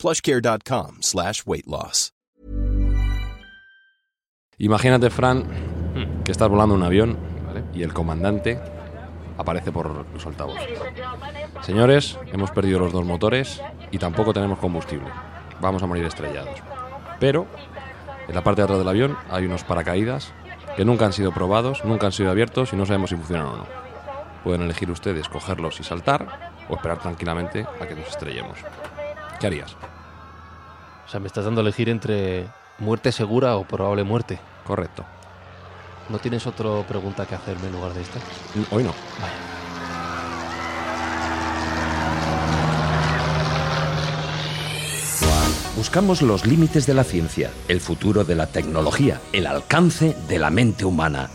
plushcare.com slash weight loss. Imagínate, Fran, que estás volando un avión y el comandante aparece por los altavoces. Señores, hemos perdido los dos motores y tampoco tenemos combustible. Vamos a morir estrellados. Pero en la parte de atrás del avión hay unos paracaídas que nunca han sido probados, nunca han sido abiertos y no sabemos si funcionan o no. Pueden elegir ustedes cogerlos y saltar o esperar tranquilamente a que nos estrellemos. ¿Qué harías? O sea, me estás dando a elegir entre muerte segura o probable muerte. Correcto. ¿No tienes otra pregunta que hacerme en lugar de esta? Hoy no. Buscamos los límites de la ciencia, el futuro de la tecnología, el alcance de la mente humana.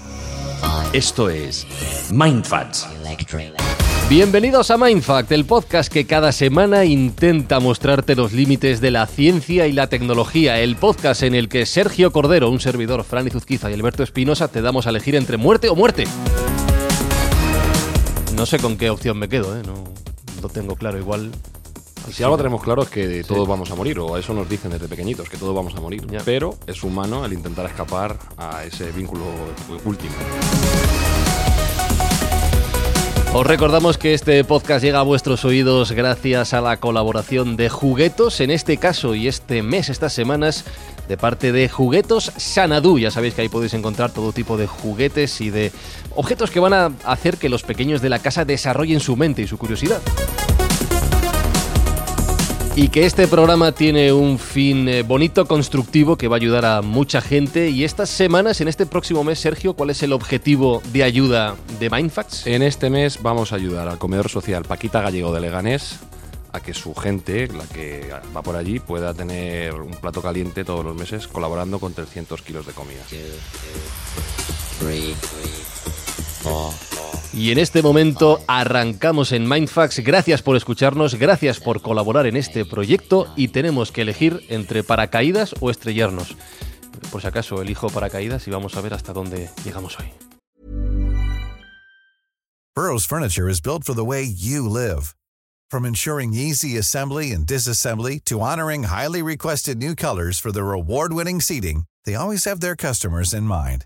Esto es MindFacts. Bienvenidos a Mindfact, el podcast que cada semana intenta mostrarte los límites de la ciencia y la tecnología. El podcast en el que Sergio Cordero, un servidor, Fran Izuzquiza y Alberto Espinosa te damos a elegir entre muerte o muerte. No sé con qué opción me quedo, ¿eh? no lo tengo claro. Igual Si algo tenemos claro es que todos vamos a morir, o a eso nos dicen desde pequeñitos, que todos vamos a morir. Pero es humano el intentar escapar a ese vínculo último. Os recordamos que este podcast llega a vuestros oídos gracias a la colaboración de Juguetos, en este caso y este mes, estas semanas, de parte de Juguetos Sanadú. Ya sabéis que ahí podéis encontrar todo tipo de juguetes y de objetos que van a hacer que los pequeños de la casa desarrollen su mente y su curiosidad. Y que este programa tiene un fin eh, bonito, constructivo, que va a ayudar a mucha gente. Y estas semanas, en este próximo mes, Sergio, ¿cuál es el objetivo de ayuda de Mindfacts? En este mes vamos a ayudar al comedor social Paquita Gallego de Leganés a que su gente, la que va por allí, pueda tener un plato caliente todos los meses colaborando con 300 kilos de comida. Y en este momento arrancamos en Mindfax. Gracias por escucharnos, gracias por colaborar en este proyecto y tenemos que elegir entre paracaídas o estrellarnos. Por si acaso elijo paracaídas y vamos a ver hasta dónde llegamos hoy. Burrow's furniture is built for the way you live. From ensuring easy assembly and disassembly to honoring highly requested new colors for their award-winning seating, they always have their customers in mind.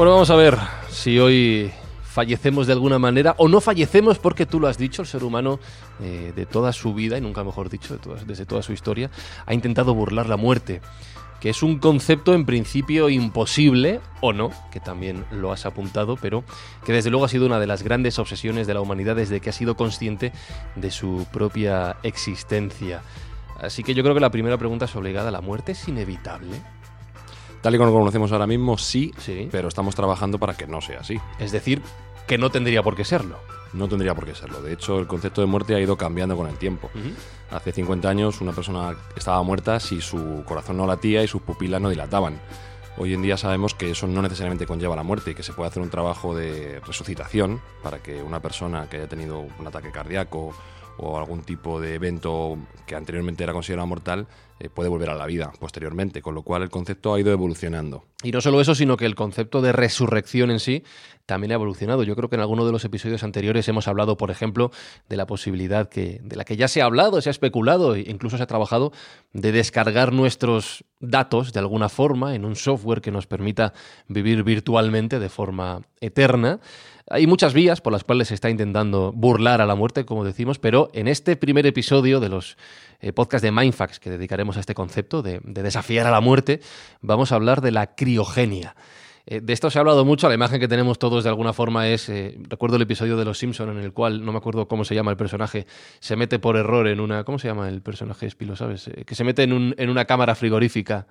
Bueno, vamos a ver si hoy fallecemos de alguna manera o no fallecemos porque tú lo has dicho, el ser humano eh, de toda su vida, y nunca mejor dicho, desde toda su historia, ha intentado burlar la muerte, que es un concepto en principio imposible, o no, que también lo has apuntado, pero que desde luego ha sido una de las grandes obsesiones de la humanidad desde que ha sido consciente de su propia existencia. Así que yo creo que la primera pregunta es obligada, ¿la muerte es inevitable? Tal y como lo conocemos ahora mismo, sí, Sí. pero estamos trabajando para que no sea así. Es decir, que no tendría por qué serlo. No tendría por qué serlo. De hecho, el concepto de muerte ha ido cambiando con el tiempo. Hace 50 años una persona estaba muerta si su corazón no latía y sus pupilas no dilataban. Hoy en día sabemos que eso no necesariamente conlleva la muerte y que se puede hacer un trabajo de resucitación para que una persona que haya tenido un ataque cardíaco o algún tipo de evento que anteriormente era considerado mortal eh, puede volver a la vida posteriormente, con lo cual el concepto ha ido evolucionando. Y no solo eso, sino que el concepto de resurrección en sí también ha evolucionado. Yo creo que en alguno de los episodios anteriores hemos hablado, por ejemplo, de la posibilidad que, de la que ya se ha hablado, se ha especulado e incluso se ha trabajado de descargar nuestros datos de alguna forma en un software que nos permita vivir virtualmente de forma eterna. Hay muchas vías por las cuales se está intentando burlar a la muerte, como decimos, pero en este primer episodio de los eh, podcasts de Mindfax que dedicaremos a este concepto de, de desafiar a la muerte, vamos a hablar de la criogenia. Eh, de esto se ha hablado mucho, la imagen que tenemos todos de alguna forma es, eh, recuerdo el episodio de Los Simpson en el cual, no me acuerdo cómo se llama el personaje, se mete por error en una, ¿cómo se llama el personaje Espilo, sabes? Eh, que se mete en, un- en una cámara frigorífica.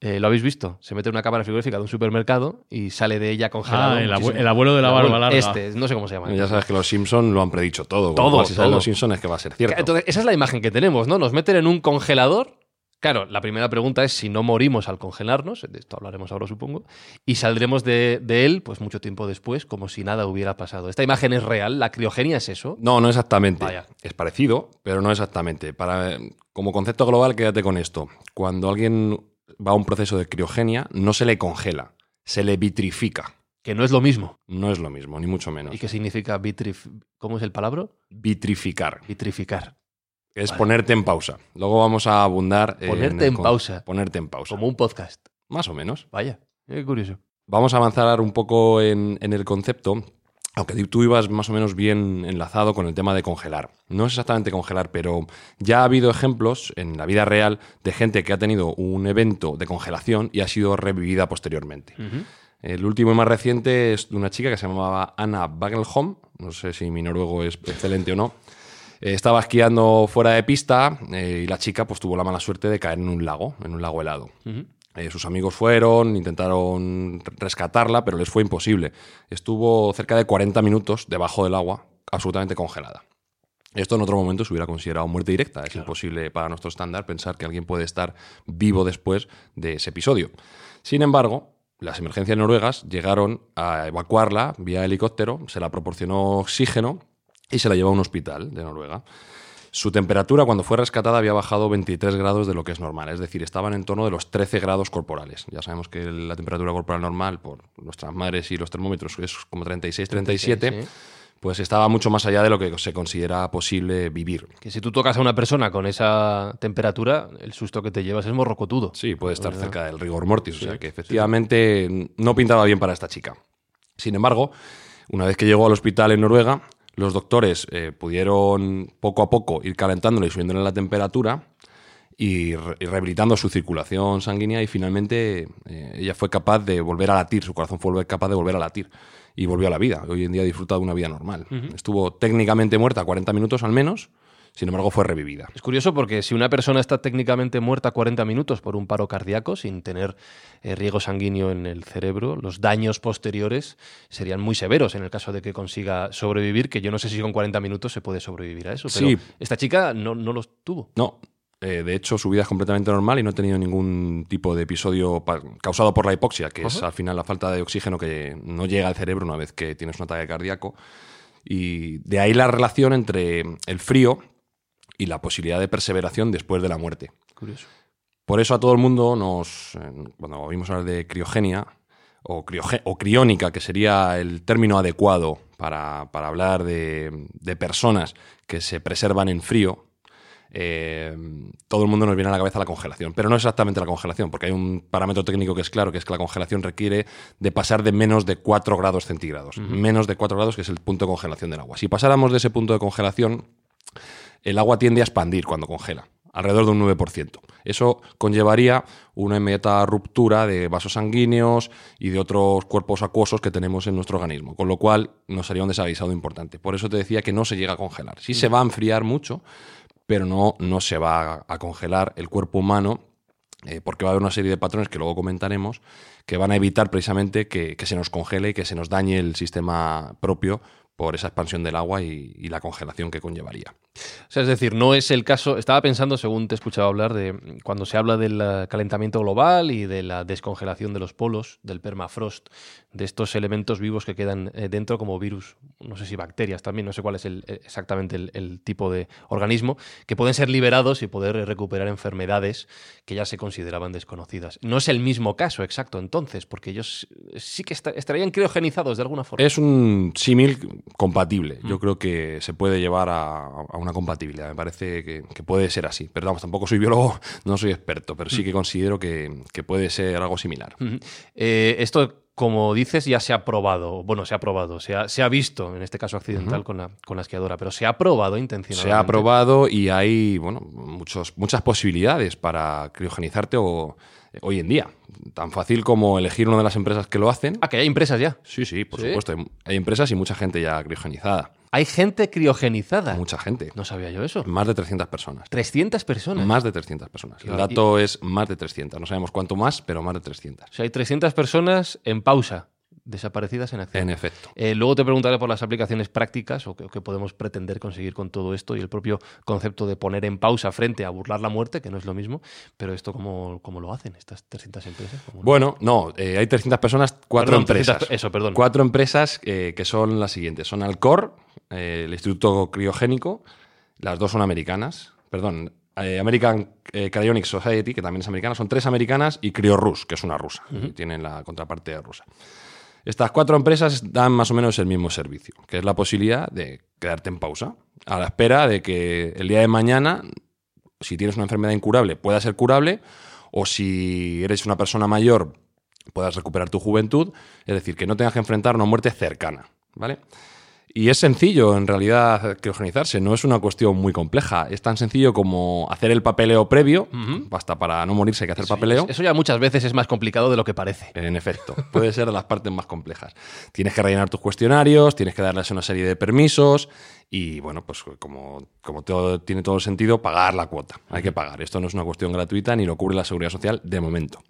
Eh, ¿Lo habéis visto? Se mete en una cámara frigorífica de un supermercado y sale de ella congelado. Ah, el, abuelo de la barba larga. Este, no sé cómo se llama. Ya sabes que los Simpsons lo han predicho todo. Todo, si todo. los Simpsons es que va a ser cierto. Entonces, esa es la imagen que tenemos, ¿no? Nos meten en un congelador. Claro, la primera pregunta es si no morimos al congelarnos, de esto hablaremos ahora supongo, y saldremos de, de él pues mucho tiempo después como si nada hubiera pasado. Esta imagen es real, la criogenia es eso. No, no exactamente. Vaya. Es parecido, pero no exactamente. Para, como concepto global, quédate con esto. Cuando alguien va a un proceso de criogenia, no se le congela, se le vitrifica. Que no es lo mismo. No es lo mismo, ni mucho menos. ¿Y qué significa vitrif... ¿Cómo es el palabra? Vitrificar. Vitrificar. Es ponerte en pausa. Luego vamos a abundar. Ponerte el en con- pausa. Ponerte en pausa. Como un podcast. Más o menos. Vaya, qué curioso. Vamos a avanzar un poco en, en el concepto, aunque tú ibas más o menos bien enlazado con el tema de congelar. No es exactamente congelar, pero ya ha habido ejemplos en la vida real de gente que ha tenido un evento de congelación y ha sido revivida posteriormente. El último y más reciente es de una chica que se llamaba Anna Bagelholm, no sé si mi noruego es excelente o no. Eh, Estaba esquiando fuera de pista eh, y la chica pues tuvo la mala suerte de caer en un lago, en un lago helado. Eh, sus amigos fueron, intentaron rescatarla, pero les fue imposible. Estuvo cerca de 40 minutos debajo del agua, absolutamente congelada. Esto en otro momento se hubiera considerado muerte directa. Es imposible para nuestro estándar pensar que alguien puede estar vivo después de ese episodio. Sin embargo, las emergencias noruegas llegaron a evacuarla vía helicóptero, se la proporcionó oxígeno y se la llevó a un hospital de Noruega. Su temperatura cuando fue rescatada había bajado 23 grados de lo que es normal, es decir, estaban en torno de los 13 grados corporales. Ya sabemos que la temperatura corporal normal por nuestras madres y los termómetros es como 36, 37, 36, sí. pues estaba mucho más allá de lo que se considera posible vivir. Que si tú tocas a una persona con esa temperatura, el susto que te llevas es morrocotudo. Sí, puede estar cerca del rigor mortis, o sea que efectivamente no pintaba bien para esta chica. Sin embargo, una vez que llegó al hospital en Noruega, los doctores eh, pudieron poco a poco ir calentándole y subiéndole la temperatura y, re- y rehabilitando su circulación sanguínea y finalmente eh, ella fue capaz de volver a latir, su corazón fue capaz de volver a latir y volvió a la vida. Hoy en día disfruta de una vida normal. Estuvo técnicamente muerta 40 minutos al menos, sin embargo fue revivida. Es curioso porque si una persona está técnicamente muerta 40 minutos por un paro cardíaco sin tener eh, riego sanguíneo en el cerebro, los daños posteriores serían muy severos en el caso de que consiga sobrevivir, que yo no sé si con 40 minutos se puede sobrevivir a eso. Pero Sí. esta chica no, no los tuvo. No, eh, de hecho su vida es completamente normal y no ha tenido ningún tipo de episodio causado por la hipoxia, que es al final la falta de oxígeno que no llega al cerebro una vez que tienes un ataque cardíaco. Y de ahí la relación entre el frío y la posibilidad de perseveración después de la muerte. Curioso. Por eso a todo el mundo nos, cuando oímos hablar de criogenia o, crioge- o criónica, que sería el término adecuado para, para hablar de, de personas que se preservan en frío, eh, todo el mundo nos viene a la cabeza la congelación. Pero no exactamente la congelación, porque hay un parámetro técnico que es claro, que es que la congelación requiere de pasar de menos de 4 grados centígrados. Menos de 4 grados, que es el punto de congelación del agua. Si pasáramos de ese punto de congelación, el agua tiende a expandir cuando congela, alrededor de un 9%. Eso conllevaría una inmediata ruptura de vasos sanguíneos y de otros cuerpos acuosos que tenemos en nuestro organismo, con lo cual nos haría un desaguisado importante. Por eso te decía que no se llega a congelar. Sí se va a enfriar mucho, pero no, no se va a, congelar el cuerpo humano eh, porque va a haber una serie de patrones que luego comentaremos que van a evitar precisamente que, que se nos congele y que se nos dañe el sistema propio por esa expansión del agua y, la congelación que conllevaría. O sea, es decir, no es el caso. Estaba pensando, según te he escuchado hablar, de mm, cuando se habla del eh, calentamiento global y de la descongelación de los polos, del permafrost, de estos elementos vivos que quedan eh, dentro como virus, no sé si bacterias también, no sé cuál es el- eh, exactamente el, el tipo de organismo, que pueden ser liberados y poder recuperar enfermedades que ya se consideraban desconocidas. No es el mismo caso exacto entonces, porque ellos sí que esta- estarían criogenizados de alguna forma. Es un símil compatible. Yo creo que se puede llevar a, a una compatibilidad. Me parece que, que puede ser así. Pero vamos, tampoco soy biólogo, no soy experto, pero sí que considero que, que puede ser algo similar. Eh, esto, como dices, ya se ha probado. Bueno, se ha probado, se ha, se ha visto, en este caso accidental, con, la, con la esquiadora, pero se ha probado intencionalmente. Se ha probado y hay bueno, muchos, muchas posibilidades para criogenizarte o, hoy en día. Tan fácil como elegir una de las empresas que lo hacen. Ah, que hay empresas ya. Sí, sí, por ¿Sí? supuesto. Hay, hay empresas y mucha gente ya criogenizada. Hay gente criogenizada. Mucha gente. No sabía yo eso. Más de 300 personas. 300 personas. Más de 300 personas. El Y- dato es más de 300. No sabemos cuánto más, pero más de 300. O sea, hay 300 personas en pausa, desaparecidas en acción. En efecto. Eh, luego te preguntaré por las aplicaciones prácticas o qué, podemos pretender conseguir con todo esto y el propio concepto de poner en pausa frente a burlar la muerte, que no es lo mismo, pero esto cómo, cómo lo hacen estas 300 empresas. ¿Cómo lo- Bueno, no, eh, hay 300 personas, cuatro Perdón, empresas. 300 eso, perdón. Cuatro empresas eh, que son las siguientes. Son Alcor, el Instituto Criogénico, las dos son americanas, perdón, American Cryonic Society, que también es americana, son tres americanas, y CryoRus, que es una rusa, y tienen la contraparte rusa. Estas cuatro empresas dan más o menos el mismo servicio, que es la posibilidad de quedarte en pausa, a la espera de que el día de mañana, si tienes una enfermedad incurable, pueda ser curable, o si eres una persona mayor, puedas recuperar tu juventud, es decir, que no tengas que enfrentar una muerte cercana, ¿vale? Y es sencillo, en realidad, criogenizarse, no es una cuestión muy compleja. Es tan sencillo como hacer el papeleo previo, basta para no morirse hay que hacer papeleo. Eso ya muchas veces es más complicado de lo que parece. En efecto, puede ser de las partes más complejas. Tienes que rellenar tus cuestionarios, tienes que darles una serie de permisos y, bueno, pues como, como todo, tiene todo el sentido, pagar la cuota. Hay que pagar. Esto no es una cuestión gratuita ni lo cubre la seguridad social de momento.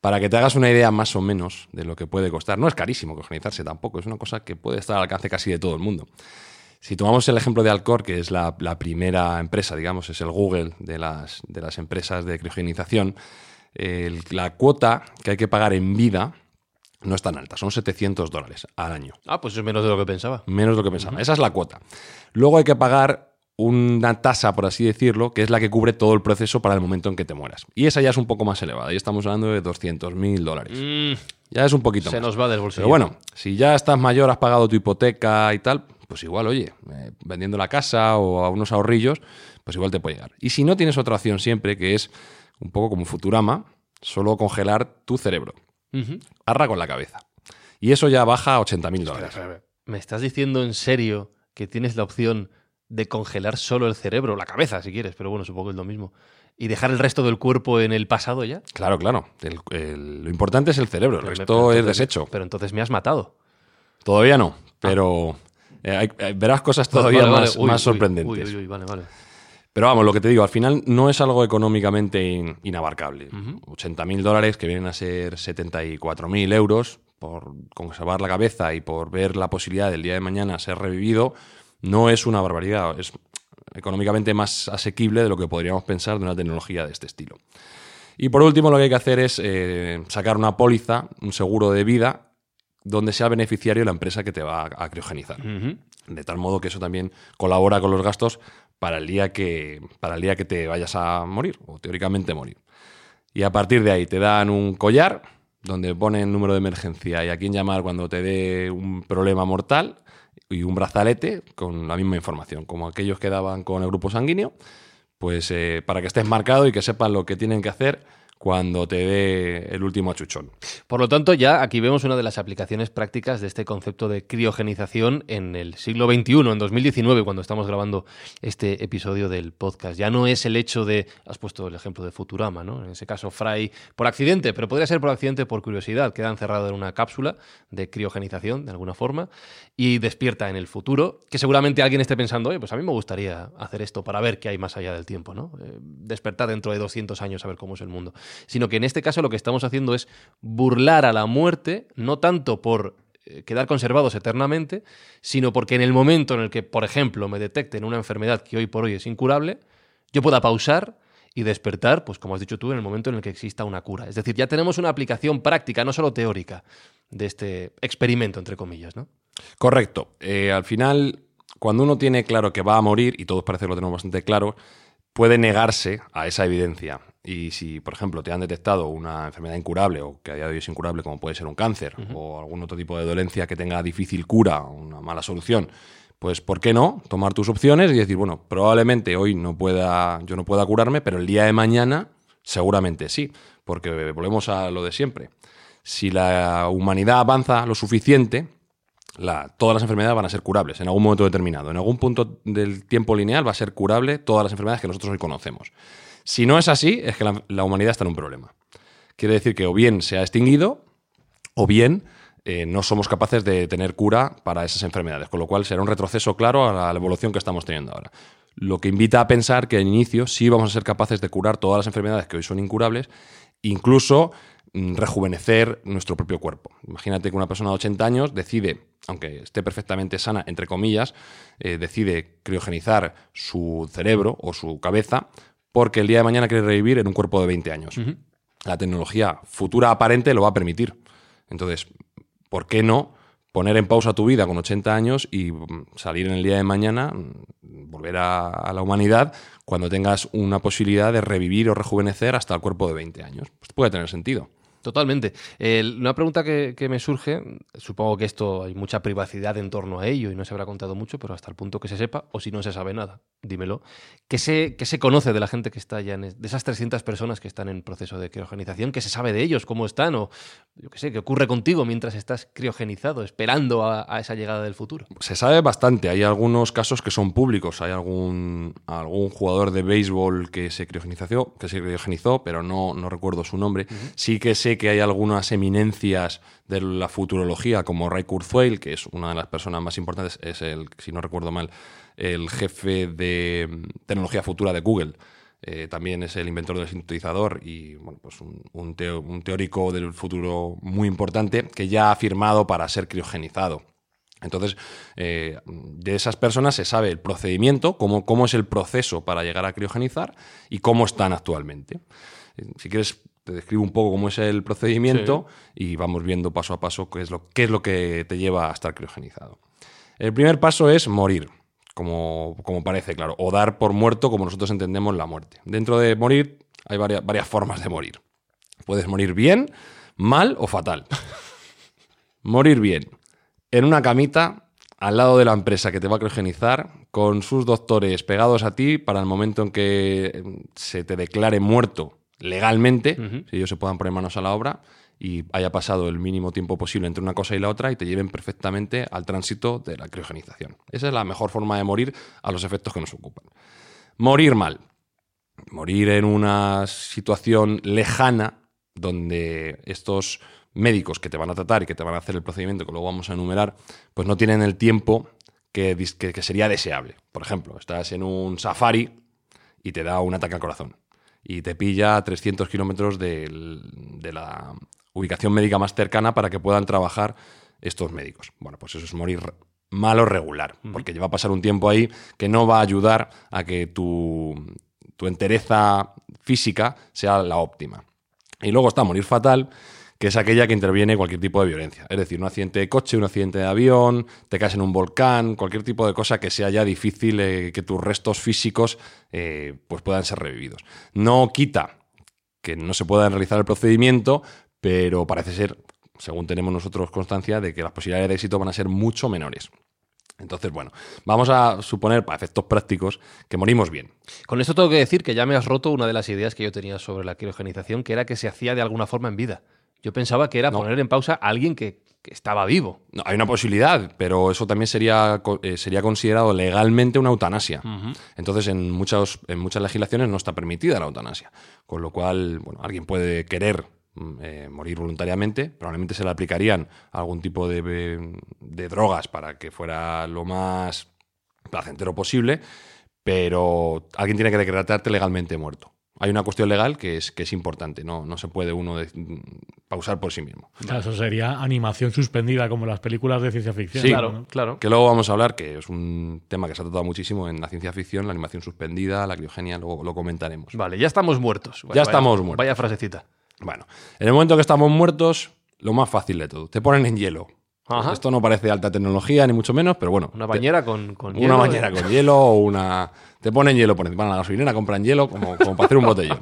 Para que te hagas una idea más o menos de lo que puede costar, no es carísimo organizarse tampoco, es una cosa que puede estar al alcance casi de todo el mundo. Si tomamos el ejemplo de Alcor, que es la, la primera empresa, digamos, es el Google de las, de las empresas de criogenización, el- la cuota que hay que pagar en vida no es tan alta, son 700 dólares al año. Ah, pues es menos de lo que pensaba. Menos de lo que pensaba. Esa es la cuota. Luego hay que pagar una tasa, por así decirlo, que es la que cubre todo el proceso para el momento en que te mueras. Y esa ya es un poco más elevada. Y estamos hablando de 200 mil dólares. Mm, Ya es un poquito se más. nos va del bolsillo. Pero bueno, si ya estás mayor, has pagado tu hipoteca y tal, pues igual, oye, eh, vendiendo la casa o a unos ahorrillos, pues igual te puede llegar. Y si no tienes otra opción siempre, que es un poco como Futurama, solo congelar tu cerebro. Arra con la cabeza. Y eso ya baja a 80 mil dólares. ¿Me estás diciendo en serio que tienes la opción de congelar solo el cerebro, la cabeza si quieres, pero bueno, supongo que es lo mismo, y dejar el resto del cuerpo en el pasado ya? Claro, claro. El- el- lo importante es el cerebro, el Pero me- resto es desecho. Pero entonces me has matado. Todavía no, pero eh, hay- eh, verás cosas todavía Vale, vale, más, uy, más uy, sorprendentes. Uy, uy, uy, vale, vale. Pero vamos, lo que te digo, al final no es algo económicamente in- inabarcable. 80 mil dólares, que vienen a ser 74 mil euros, por conservar la cabeza y por ver la posibilidad del día de mañana ser revivido, no es una barbaridad. Es económicamente más asequible de lo que podríamos pensar de una tecnología de este estilo. Y por último, lo que hay que hacer es eh, sacar una póliza, un seguro de vida, donde sea beneficiario la empresa que te va a, criogenizar. De tal modo que eso también colabora con los gastos para el día que, para el día que te vayas a morir, o teóricamente morir. Y a partir de ahí te dan un collar donde ponen número de emergencia y a quién llamar cuando te dé un problema mortal y un brazalete con la misma información, como aquellos que daban con el grupo sanguíneo, pues eh, para que estés marcado y que sepan lo que tienen que hacer cuando te dé el último achuchón. Por lo tanto, ya aquí vemos una de las aplicaciones prácticas de este concepto de criogenización en el siglo XXI, en 2019, cuando estamos grabando este episodio del podcast. Ya no es el hecho de, has puesto el ejemplo de Futurama, ¿no? En ese caso, Fry por accidente, pero podría ser por accidente por curiosidad. Queda encerrado en una cápsula de criogenización, de alguna forma, y despierta en el futuro, que seguramente alguien esté pensando, oye, pues a mí me gustaría hacer esto para ver qué hay más allá del tiempo, ¿no? Eh, despertar dentro de 200 años a ver cómo es el mundo sino que en este caso lo que estamos haciendo es burlar a la muerte, no tanto por eh, quedar conservados eternamente, sino porque en el momento en el que, por ejemplo, me detecten una enfermedad que hoy por hoy es incurable, yo pueda pausar y despertar, pues como has dicho tú, en el momento en el que exista una cura. Es decir, ya tenemos una aplicación práctica, no solo teórica, de este experimento, entre comillas, ¿no? Correcto. Eh, al final, cuando uno tiene claro que va a morir, y todos parece que lo tenemos bastante claro, puede negarse a esa evidencia. y si, por ejemplo, te han detectado una enfermedad incurable o que a día de hoy es incurable, como puede ser un cáncer o algún otro tipo de dolencia que tenga difícil cura o una mala solución, pues ¿por qué no tomar tus opciones y decir, bueno, probablemente hoy no pueda, yo no pueda curarme, pero el día de mañana seguramente sí, porque volvemos a lo de siempre. Si la humanidad avanza lo suficiente, la- todas las enfermedades van a ser curables en algún momento determinado. En algún punto del tiempo lineal va a ser curable todas las enfermedades que nosotros hoy conocemos. Si no es así, es que la, humanidad está en un problema. Quiere decir que o bien se ha extinguido o bien eh, no somos capaces de tener cura para esas enfermedades, con lo cual será un retroceso claro a la, evolución que estamos teniendo ahora. Lo que invita a pensar que al inicio sí vamos a ser capaces de curar todas las enfermedades que hoy son incurables, incluso rejuvenecer nuestro propio cuerpo. Imagínate que una persona de 80 años decide, aunque esté perfectamente sana, entre comillas, eh, decide criogenizar su cerebro o su cabeza porque el día de mañana quiere revivir en un cuerpo de 20 años. La tecnología futura aparente lo va a permitir. Entonces, ¿por qué no poner en pausa tu vida con 80 años y mm, salir en el día de mañana, mm, volver a, a la humanidad cuando tengas una posibilidad de revivir o rejuvenecer hasta el cuerpo de 20 años? Pues puede tener sentido. Totalmente. Una pregunta que, que me surge, supongo que esto hay mucha privacidad en torno a ello y no se habrá contado mucho, pero hasta el punto que se sepa, o si no se sabe nada, dímelo. ¿Qué se, qué se conoce de la gente que está ya en, de esas 300 personas que están en proceso de criogenización? ¿Qué se sabe de ellos? ¿Cómo están? O yo qué sé, ¿qué ocurre contigo mientras estás criogenizado, esperando a, a esa llegada del futuro? Se sabe bastante. Hay algunos casos que son públicos. Hay algún, algún jugador de béisbol que se criogenizó, que se criogenizó pero no, no recuerdo su nombre. Sí que que hay algunas eminencias de la futurología, como Ray Kurzweil, que es una de las personas más importantes, es el, si no recuerdo mal, el jefe de tecnología futura de Google. Eh, también es el inventor del sintetizador y bueno, pues un teórico del futuro muy importante que ya ha firmado para ser criogenizado. Entonces, eh, de esas personas se sabe el procedimiento, cómo, cómo es el proceso para llegar a criogenizar y cómo están actualmente. Eh, Si quieres, te describo un poco cómo es el procedimiento y vamos viendo paso a paso qué es, lo, qué es lo que te lleva a estar criogenizado. El primer paso es morir, como, como parece, claro, o dar por muerto como nosotros entendemos la muerte. Dentro de morir hay varias, varias formas de morir. Puedes morir bien, mal o fatal. morir bien en una camita al lado de la empresa que te va a criogenizar, con sus doctores pegados a ti para el momento en que se te declare muerto legalmente, si ellos se puedan poner manos a la obra y haya pasado el mínimo tiempo posible entre una cosa y la otra y te lleven perfectamente al tránsito de la criogenización. Esa es la mejor forma de morir a los efectos que nos ocupan. Morir mal. Morir en una situación lejana donde estos médicos que te van a tratar y que te van a hacer el procedimiento que luego vamos a enumerar, pues no tienen el tiempo que, que- que sería deseable. Por ejemplo, estás en un safari y te da un ataque al corazón y te pilla a 300 kilómetros de la ubicación médica más cercana para que puedan trabajar estos médicos. Bueno, pues eso es morir mal o regular, porque ya va a pasar un tiempo ahí que no va a ayudar a que tu, tu entereza física sea la óptima. Y luego está morir fatal, que es aquella que interviene cualquier tipo de violencia. Es decir, un accidente de coche, un accidente de avión, te caes en un volcán, cualquier tipo de cosa que sea ya difícil eh, que tus restos físicos eh, pues puedan ser revividos. No quita que no se pueda realizar el procedimiento, pero parece ser, según tenemos nosotros constancia, de que las posibilidades de éxito van a ser mucho menores. Entonces, bueno, vamos a suponer, para efectos prácticos, que morimos bien. Con esto tengo que decir que ya me has roto una de las ideas que yo tenía sobre la criogenización, que era que se hacía de alguna forma en vida. Yo pensaba que era No. poner en pausa a alguien que, que estaba vivo. No, hay una posibilidad, pero eso también sería, eh, sería considerado legalmente una eutanasia. Entonces, en, muchas en muchas legislaciones no está permitida la eutanasia. Con lo cual, bueno, alguien puede querer mm, eh, morir voluntariamente, probablemente se le aplicarían algún tipo de, eh, de drogas para que fuera lo más placentero posible, pero alguien tiene que declararte legalmente muerto. Hay una cuestión legal que es, que es importante, no, no se puede uno de- pausar por sí mismo. Claro, eso sería animación suspendida, como las películas de ciencia ficción. Sí, ¿no? claro. Que luego vamos a hablar, que es un tema que se ha tratado muchísimo en la ciencia ficción, la animación suspendida, la criogenia, luego lo comentaremos. Vale, ya estamos muertos. Ya estamos muertos. Vaya frasecita. Bueno, en el momento que estamos muertos, lo más fácil de todo, te ponen en hielo. Ajá. Esto no parece alta tecnología, ni mucho menos, pero bueno. Una te- bañera con, con una hielo, ¿eh? bañera con hielo o una. Te ponen hielo por encima de la gasolinera, compran hielo como, como para hacer un botellón.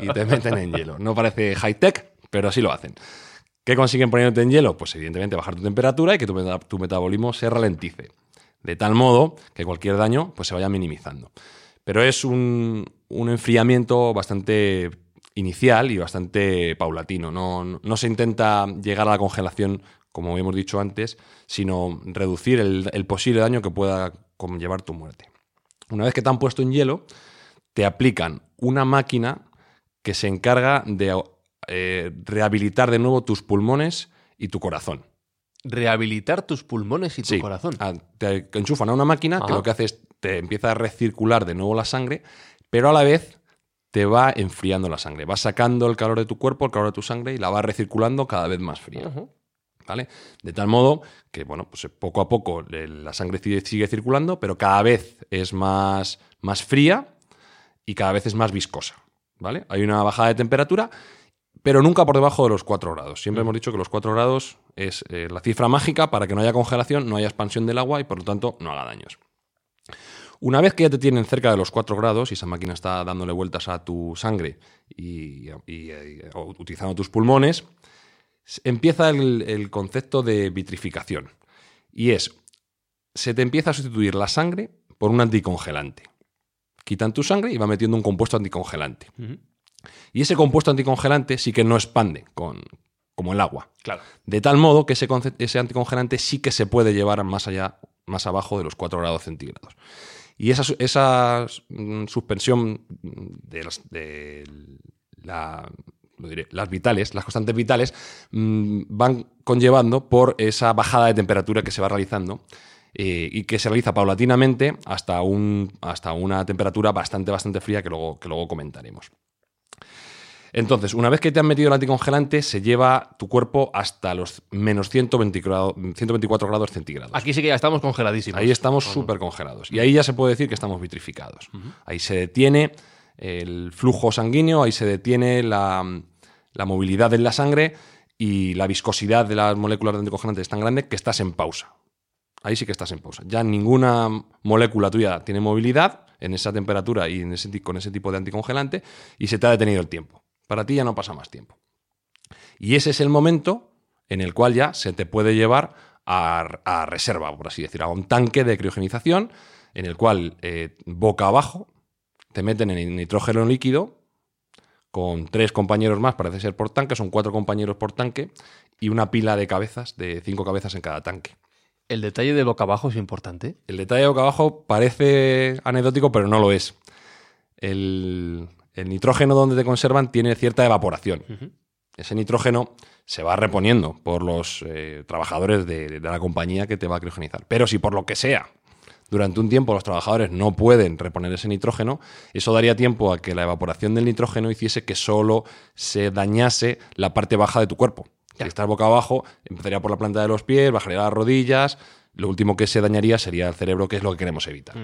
Y te meten en hielo. No parece high tech, pero así lo hacen. ¿Qué consiguen poniéndote en hielo? Pues evidentemente bajar tu temperatura y que tu, meta- tu metabolismo se ralentice. De tal modo que cualquier daño pues, se vaya minimizando. Pero es un, un enfriamiento bastante inicial y bastante paulatino. No, no se intenta llegar a la congelación, como hemos dicho antes, sino reducir el, el posible daño que pueda conllevar tu muerte. Una vez que te han puesto en hielo, te aplican una máquina que se encarga de eh, rehabilitar de nuevo tus pulmones y tu corazón. Rehabilitar tus pulmones y tu Sí, corazón. a- te enchufan a una máquina que lo que hace es te empieza a recircular de nuevo la sangre, pero a la vez te va enfriando la sangre. Va sacando el calor de tu cuerpo, el calor de tu sangre y la va recirculando cada vez más fría. ¿Vale? De tal modo que, bueno, pues poco a poco eh, la sangre sigue, circulando, pero cada vez es más, más fría y cada vez es más viscosa. ¿Vale? Hay una bajada de temperatura, pero nunca por debajo de los 4 grados. Siempre hemos dicho que los 4 grados es eh, la cifra mágica para que no haya congelación, no haya expansión del agua y por lo tanto no haga daños. Una vez que ya te tienen cerca de los 4 grados y esa máquina está dándole vueltas a tu sangre y, y- y utilizando tus pulmones, empieza el, el concepto de vitrificación. Y es, se te empieza a sustituir la sangre por un anticongelante. Quitan tu sangre y va metiendo un compuesto anticongelante. Y ese compuesto anticongelante sí que no expande con, como el agua. Claro. De tal modo que ese, ese anticongelante sí que se puede llevar más allá, más abajo de los 4 grados centígrados. Y esa, esa mm, suspensión de la- lo diré, las vitales, las constantes vitales, mm, van conllevando por esa bajada de temperatura que se va realizando eh, y que se realiza paulatinamente hasta, un, hasta una temperatura bastante, bastante fría que luego, que luego comentaremos. Entonces, una vez que te han metido el anticongelante, se lleva tu cuerpo hasta los menos 120 grado- 124 grados centígrados. Aquí sí que ya estamos congeladísimos. Ahí estamos súper congelados. Y ahí ya se puede decir que estamos vitrificados. Ahí se detiene el flujo sanguíneo, ahí se detiene la, la movilidad en la sangre y la viscosidad de las moléculas de anticongelante es tan grande que estás en pausa. Ahí sí que estás en pausa. Ya ninguna molécula tuya tiene movilidad en esa temperatura y con ese tipo de anticongelante y se te ha detenido el tiempo. Para ti ya no pasa más tiempo. Y ese es el momento en el cual ya se te puede llevar a, a reserva, por así decir, a un tanque de criogenización en el cual eh, boca abajo te meten en nitrógeno líquido con tres compañeros más, parece ser por tanque, son cuatro compañeros por tanque y una pila de cabezas, de cinco cabezas en cada tanque. El detalle de boca abajo es importante. El detalle de boca abajo parece anecdótico, pero no lo es. El, el nitrógeno donde te conservan tiene cierta evaporación. Ese nitrógeno se va reponiendo por los eh, trabajadores de, de la compañía que te va a criogenizar. Pero si por lo que sea, durante un tiempo los trabajadores no pueden reponer ese nitrógeno, eso daría tiempo a que la evaporación del nitrógeno hiciese que solo se dañase la parte baja de tu cuerpo. Si estás boca abajo, empezaría por la planta de los pies, bajaría las rodillas, lo último que se dañaría sería el cerebro, que es lo que queremos evitar.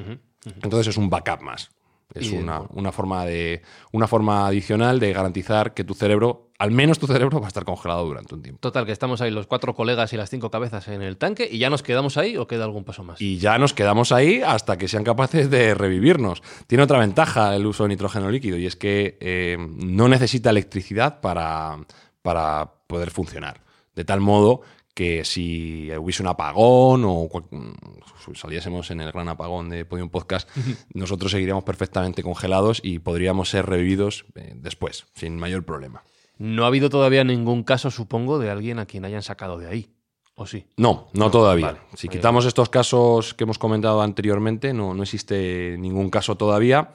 Entonces es un backup más. Es una, una forma de, una forma adicional de garantizar que tu cerebro, al menos tu cerebro, va a estar congelado durante un tiempo. Total, que estamos ahí los cuatro colegas y las cinco cabezas en el tanque y ya nos quedamos ahí o queda algún paso más. Y ya nos quedamos ahí hasta que sean capaces de revivirnos. Tiene otra ventaja el uso de nitrógeno líquido y es que eh, no necesita electricidad para, para poder funcionar. De tal modo que si hubiese un apagón o cual- saliésemos en el gran apagón de Podium Podcast, nosotros seguiríamos perfectamente congelados y podríamos ser revividos eh, después, sin mayor problema. No ha habido todavía ningún caso, supongo, de alguien a quien hayan sacado de ahí. ¿O sí? No, no todavía. vale. Si quitamos estos casos que hemos comentado anteriormente, no, no existe ningún caso todavía,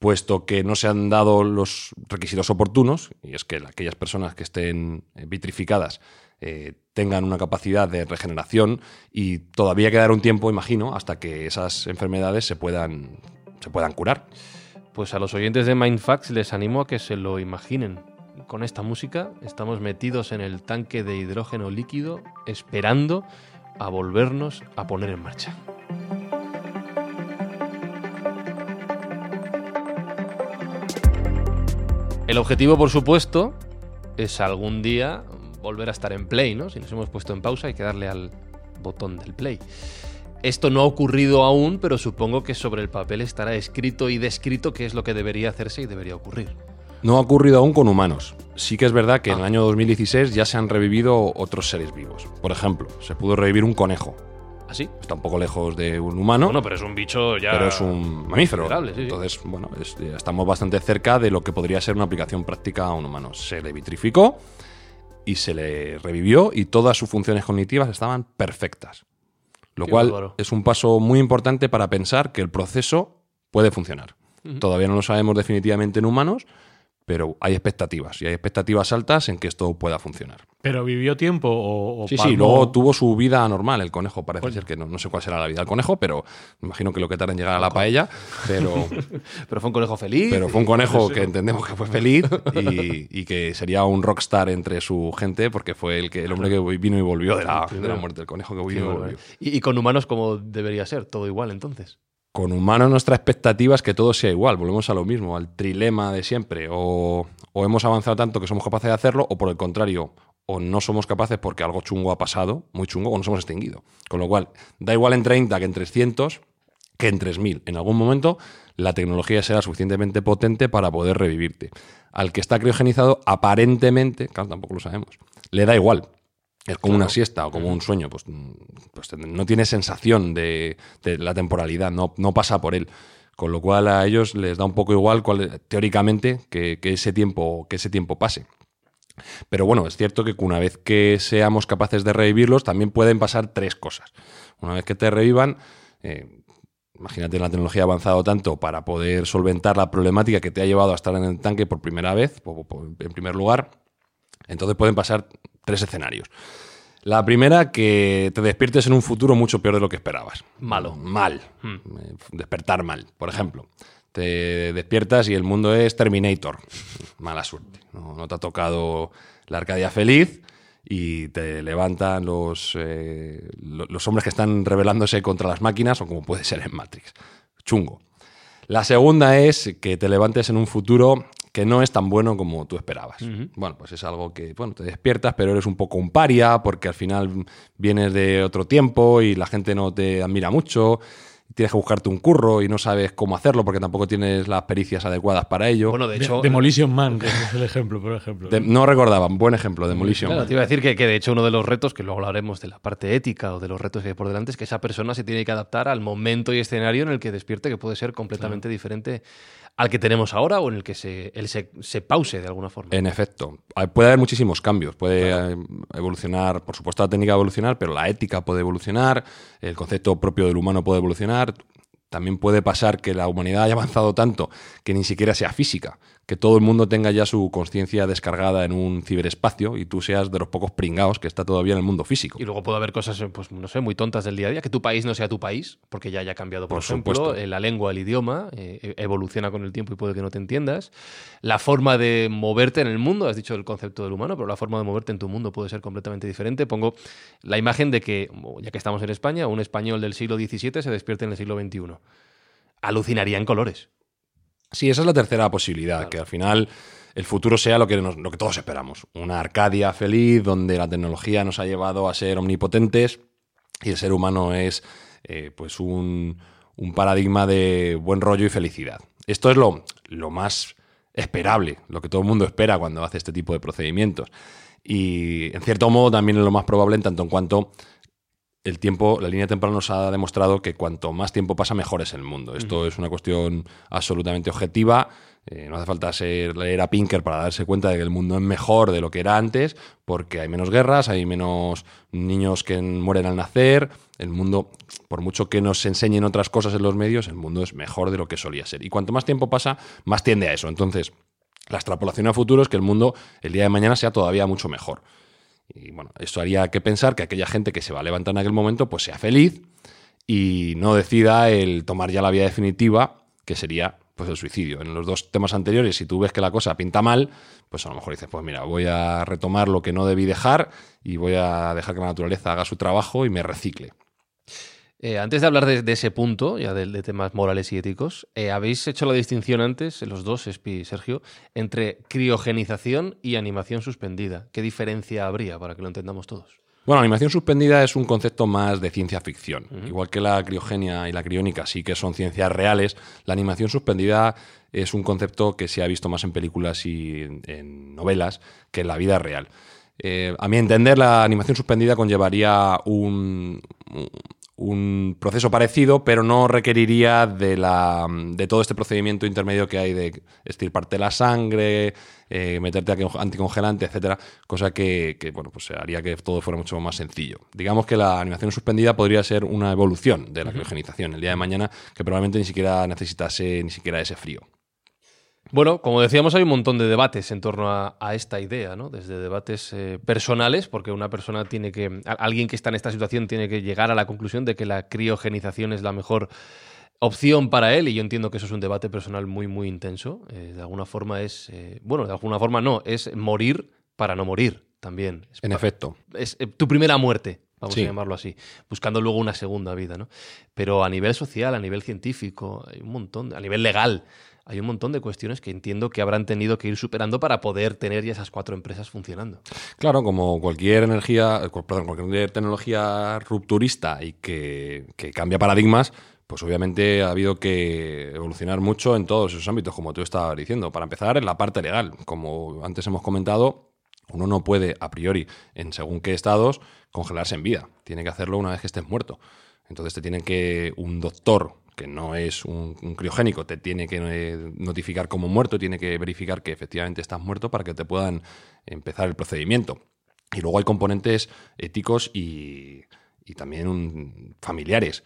puesto que no se han dado los requisitos oportunos, y es que aquellas personas que estén eh, vitrificadas eh, tengan una capacidad de regeneración y todavía quedará un tiempo, imagino, hasta que esas enfermedades se puedan, se puedan curar. Pues a los oyentes de Mindfax les animo a que se lo imaginen. Con esta música estamos metidos en el tanque de hidrógeno líquido esperando a volvernos a poner en marcha. El objetivo, por supuesto, es algún día volver a estar en play, ¿no? Si nos hemos puesto en pausa hay que darle al botón del play. Esto no ha ocurrido aún, pero supongo que sobre el papel estará escrito y descrito qué es lo que debería hacerse y debería ocurrir. No ha ocurrido aún con humanos. Sí que es verdad que en el año 2016 ya se han revivido otros seres vivos. Por ejemplo, se pudo revivir un conejo. ¿Así? Está un poco lejos de un humano. Bueno, pero es un bicho ya. pero es un mamífero. considerable, sí, sí. Entonces, bueno, es- ya estamos bastante cerca de lo que podría ser una aplicación práctica a un humano. Se le vitrificó y se le revivió y todas sus funciones cognitivas estaban perfectas. Lo Qué cual bárbaro. es un paso muy importante para pensar que el proceso puede funcionar. Todavía no lo sabemos definitivamente en humanos, pero hay expectativas y hay expectativas altas en que esto pueda funcionar. ¿Pero vivió tiempo o, o Sí, sí, luego tuvo su vida normal el conejo, parece ser que no, no sé cuál será la vida del conejo, pero me imagino que lo que tarda en llegar a la paella, pero, Pero fue un conejo feliz. pero fue un conejo que entendemos que fue feliz y, y que sería un rockstar entre su gente porque fue el, que, el hombre que vino y volvió de la, de la muerte del conejo que vino y volvió. y, y con humanos como debería ser, todo igual entonces. Con humanos nuestra expectativa es que todo sea igual, volvemos a lo mismo, al trilema de siempre, o, o hemos avanzado tanto que somos capaces de hacerlo, o por el contrario, o no somos capaces porque algo chungo ha pasado, muy chungo, o nos hemos extinguido. Con lo cual, da igual en 30 que en 300, que en 3000. En algún momento la tecnología será suficientemente potente para poder revivirte. Al que está criogenizado, aparentemente, claro, tampoco lo sabemos, le da igual. Es como una siesta o como un sueño, pues, mm, pues no tiene sensación de, de la temporalidad, no, no pasa por él. Con lo cual a ellos les da un poco igual, cuál- teóricamente, que, que ese tiempo, que ese tiempo pase. Pero bueno, es cierto que una vez que seamos capaces de revivirlos, también pueden pasar tres cosas. Una vez que te revivan, eh, imagínate la tecnología ha avanzado tanto para poder solventar la problemática que te ha llevado a estar en el tanque por primera vez, en primer lugar, entonces pueden pasar tres escenarios. La primera, que te despiertes en un futuro mucho peor de lo que esperabas. Malo. Mal. Eh, Despertar mal, por ejemplo. Te despiertas y el mundo es Terminator. Mala suerte. No, no te ha tocado la Arcadia feliz y te levantan los, eh, lo- los hombres que están rebelándose contra las máquinas o como puede ser en Matrix. Chungo. La segunda es que te levantes en un futuro que no es tan bueno como tú esperabas. Bueno, pues es algo que, bueno, te despiertas, pero eres un poco un paria porque al final vienes de otro tiempo y la gente no te admira mucho. Tienes que buscarte un curro y no sabes cómo hacerlo porque tampoco tienes las pericias adecuadas para ello. Bueno, de hecho. Demolition Man, que es el ejemplo, por ejemplo. De- no recordaba, buen ejemplo, Demolition. Claro, Man. te iba a decir que, que, de hecho uno de los retos, que luego hablaremos de la parte ética o de los retos que hay por delante, es que esa persona se tiene que adaptar al momento y escenario en el que despierte, que puede ser completamente diferente al que tenemos ahora o en el que se, él se, se pause de alguna forma. En efecto, Hay- puede haber muchísimos cambios. Puede eh, evolucionar, por supuesto, la técnica va a evolucionar, pero la ética puede evolucionar, el concepto propio del humano puede evolucionar. También puede pasar que la humanidad haya avanzado tanto que ni siquiera sea física, que todo el mundo tenga ya su conciencia descargada en un ciberespacio y tú seas de los pocos pringados que está todavía en el mundo físico. Y luego puede haber cosas, eh, pues no sé, muy tontas del día a día, que tu país no sea tu país, porque ya haya cambiado, por, Por ejemplo, supuesto. eh, la lengua, el idioma, eh, e- evoluciona con el tiempo y puede que no te entiendas. La forma de moverte en el mundo, has dicho el concepto del humano, pero la forma de moverte en tu mundo puede ser completamente diferente. Pongo la imagen de que, ya que estamos en España, un español del siglo XVII se despierte en el siglo XXI. Alucinaría en colores. Sí, esa es la tercera posibilidad, que al final el futuro sea lo que, nos- lo que todos esperamos. Una Arcadia feliz donde la tecnología nos ha llevado a ser omnipotentes y el ser humano es eh, pues un, un paradigma de buen rollo y felicidad. Esto es lo, lo más esperable, lo que todo el mundo espera cuando hace este tipo de procedimientos. Y en cierto modo también es lo más probable en tanto en cuanto el tiempo, la línea temporal nos ha demostrado que cuanto más tiempo pasa, mejor es el mundo. Esto es una cuestión absolutamente objetiva. Eh, no hace falta ser, leer a Pinker para darse cuenta de que el mundo es mejor de lo que era antes, porque hay menos guerras, hay menos niños que mueren al nacer. El mundo, por mucho que nos enseñen otras cosas en los medios, el mundo es mejor de lo que solía ser. Y cuanto más tiempo pasa, más tiende a eso. Entonces, la extrapolación a futuro es que el mundo el día de mañana sea todavía mucho mejor. Y bueno, esto haría que pensar que aquella gente que se va a levantar en aquel momento, pues sea feliz y no decida el tomar ya la vía definitiva, que sería pues el suicidio. En los dos temas anteriores, si tú ves que la cosa pinta mal, pues a lo mejor dices, pues mira, voy a retomar lo que no debí dejar y voy a dejar que la naturaleza haga su trabajo y me recicle. Eh, antes de hablar de, de ese punto, ya de, de temas morales y éticos, eh, habéis hecho la distinción antes, los dos, Espi y Sergio, entre criogenización y animación suspendida. ¿Qué diferencia habría para que lo entendamos todos? Bueno, animación suspendida es un concepto más de ciencia ficción. Igual que la criogenia y la criónica sí que son ciencias reales, la animación suspendida es un concepto que se ha visto más en películas y en, en novelas que en la vida real. Eh, a mi entender, la animación suspendida conllevaría un, un proceso parecido, pero no requeriría de, la, de todo este procedimiento intermedio que hay de estirparte la sangre, eh, meterte anticongelante, etcétera, cosa que, que, bueno, pues haría que todo fuera mucho más sencillo. Digamos que la animación suspendida podría ser una evolución de la criogenización el día de mañana, que probablemente ni siquiera necesitase ni siquiera ese frío. Bueno, como decíamos, hay un montón de debates en torno a, a esta idea, ¿no? Desde debates eh, personales, porque una persona tiene que. Alguien que está en esta situación tiene que llegar a la conclusión de que la criogenización es la mejor opción para él, y yo entiendo que eso es un debate personal muy, muy intenso. Eh, de alguna forma es. eh, bueno, de alguna forma no, es morir para no morir también. Es En efecto. es tu primera muerte, vamos Sí. a llamarlo así, buscando luego una segunda vida, ¿no? Pero a nivel social, a nivel científico, hay un montón, a nivel legal, hay un montón de cuestiones que entiendo que habrán tenido que ir superando para poder tener ya esas cuatro empresas funcionando. Claro, como cualquier energía, perdón, cualquier tecnología rupturista y que, que cambia paradigmas, pues obviamente ha habido que evolucionar mucho en todos esos ámbitos, como tú estabas diciendo. Para empezar, en la parte legal. Como antes hemos comentado, uno no puede, a priori, en según qué estados, congelarse en vida. Tiene que hacerlo una vez que estés muerto. Entonces te tiene que, un doctor que no es un, criogénico, te tiene que eh, notificar como muerto, tiene que verificar que efectivamente estás muerto para que te puedan empezar el procedimiento. Y luego hay componentes éticos y, y también familiares.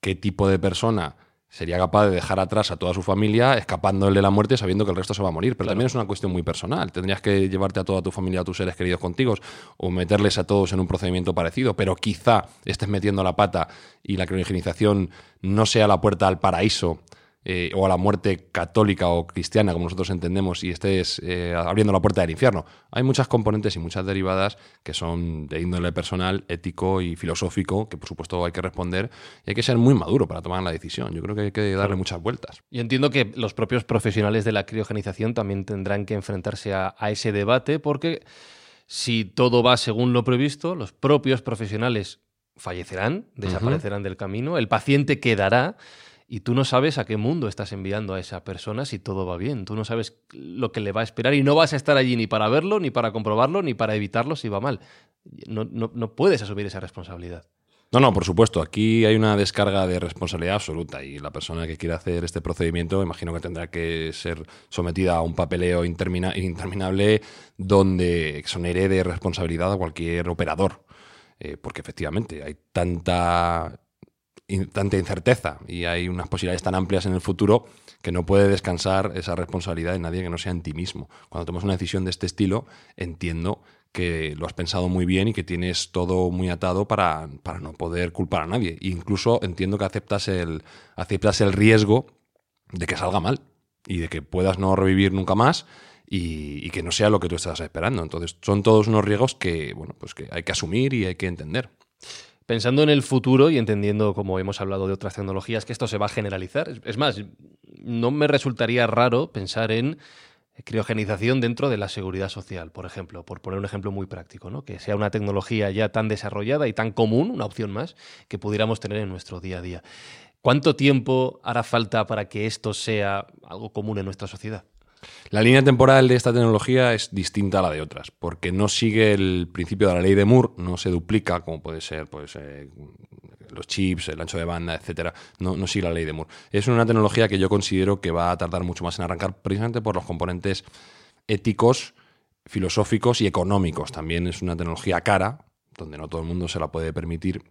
¿Qué tipo de persona sería capaz de dejar atrás a toda su familia escapándole de la muerte sabiendo que el resto se va a morir? Pero también es una cuestión muy personal. Tendrías que llevarte a toda tu familia, a tus seres queridos contigo, o meterles a todos en un procedimiento parecido, pero quizá estés metiendo la pata y la criogenización no sea la puerta al paraíso eh, o a la muerte católica o cristiana, como nosotros entendemos, y estés eh, abriendo la puerta del infierno. Hay muchas componentes y muchas derivadas que son de índole personal, ético y filosófico, que por supuesto hay que responder y hay que ser muy maduro para tomar la decisión. Yo creo que hay que darle muchas vueltas. Yo entiendo que los propios profesionales de la criogenización también tendrán que enfrentarse a, a ese debate porque si todo va según lo previsto, los propios profesionales fallecerán, desaparecerán del camino, el paciente quedará y tú no sabes a qué mundo estás enviando a esa persona si todo va bien. Tú no sabes lo que le va a esperar y no vas a estar allí ni para verlo, ni para comprobarlo, ni para evitarlo si va mal. No, no- no puedes asumir esa responsabilidad. No, no, por supuesto. Aquí hay una descarga de responsabilidad absoluta y la persona que quiera hacer este procedimiento, imagino que tendrá que ser sometida a un papeleo intermina- interminable donde exonere de responsabilidad a cualquier operador. Eh, porque efectivamente hay tanta, tanta incerteza y hay unas posibilidades tan amplias en el futuro que no puede descansar esa responsabilidad en nadie que no sea en ti mismo. Cuando tomas una decisión de este estilo, entiendo que lo has pensado muy bien y que tienes todo muy atado para, para no poder culpar a nadie. Incluso entiendo que aceptas el, aceptas el riesgo de que salga mal y de que puedas no revivir nunca más y, y que no sea lo que tú estás esperando. Entonces, son todos unos riesgos que, bueno, pues que hay que asumir y hay que entender. Pensando en el futuro y entendiendo, como hemos hablado de otras tecnologías, que esto se va a generalizar. Es- más, no me resultaría raro pensar en criogenización dentro de la seguridad social, por ejemplo, por poner un ejemplo muy práctico, ¿no? que sea una tecnología ya tan desarrollada y tan común, una opción más, que pudiéramos tener en nuestro día a día. ¿Cuánto tiempo hará falta para que esto sea algo común en nuestra sociedad? La línea temporal de esta tecnología es distinta a la de otras, porque no sigue el principio de la ley de Moore, no se duplica, como puede ser pues, eh, los chips, el ancho de banda, etcétera. No, no sigue la ley de Moore. Es una tecnología que yo considero que va a tardar mucho más en arrancar, precisamente por los componentes éticos, filosóficos y económicos. También es una tecnología cara, donde no todo el mundo se la puede permitir.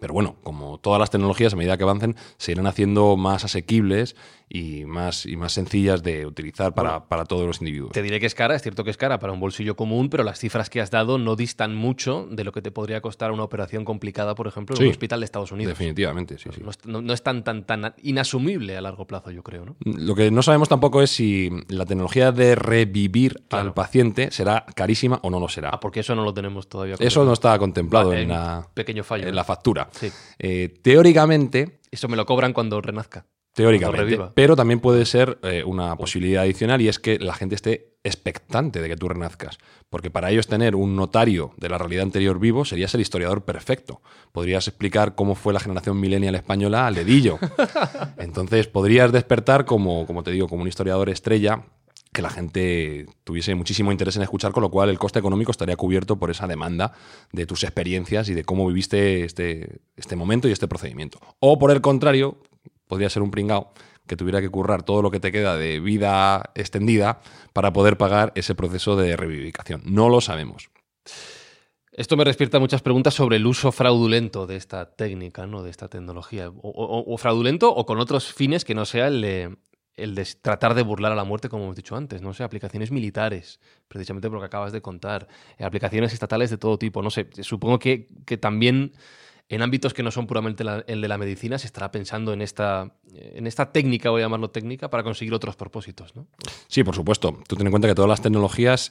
Pero bueno, como todas las tecnologías, a medida que avancen, se irán haciendo más asequibles y más, y más sencillas de utilizar para, para todos los individuos. Te diré que es cara, es cierto que es cara para un bolsillo común, pero las cifras que has dado no distan mucho de lo que te podría costar una operación complicada, por ejemplo, en Sí. un hospital de Estados Unidos. Definitivamente, sí. No es, no- no es tan, tan, tan inasumible a largo plazo, yo creo, ¿no? Lo que no sabemos tampoco es si la tecnología de revivir Claro. al paciente será carísima o no lo será. Ah, porque eso no lo tenemos todavía. Eso no está contemplado Vale, en, la, pequeño fallo. en la factura. Sí. Eh, teóricamente, Eso me lo cobran cuando renazca. Teóricamente. Pero también puede ser eh, una posibilidad adicional y es que la gente esté expectante de que tú renazcas. Porque para ellos tener un notario de la realidad anterior vivo serías el historiador perfecto. Podrías explicar cómo fue la generación millennial española al dedillo. Entonces podrías despertar como, como te digo, como un historiador estrella que la gente tuviese muchísimo interés en escuchar, con lo cual el coste económico estaría cubierto por esa demanda de tus experiencias y de cómo viviste este, este momento y este procedimiento. O por el contrario, podría ser un pringao que tuviera que currar todo lo que te queda de vida extendida para poder pagar ese proceso de revivificación. No lo sabemos. Esto me despierta muchas preguntas sobre el uso fraudulento de esta técnica, ¿no? de esta tecnología. O, fraudulento o con otros fines que no sea el de, tratar de burlar a la muerte, como hemos dicho antes. No sé, aplicaciones militares, precisamente por lo que acabas de contar. eh, aplicaciones estatales de todo tipo. No sé, supongo que también en ámbitos que no son puramente la- el de la medicina se estará pensando en esta, en esta técnica, voy a llamarlo técnica, para conseguir otros propósitos. ¿no? Sí, por supuesto. Tú ten en cuenta que todas las tecnologías,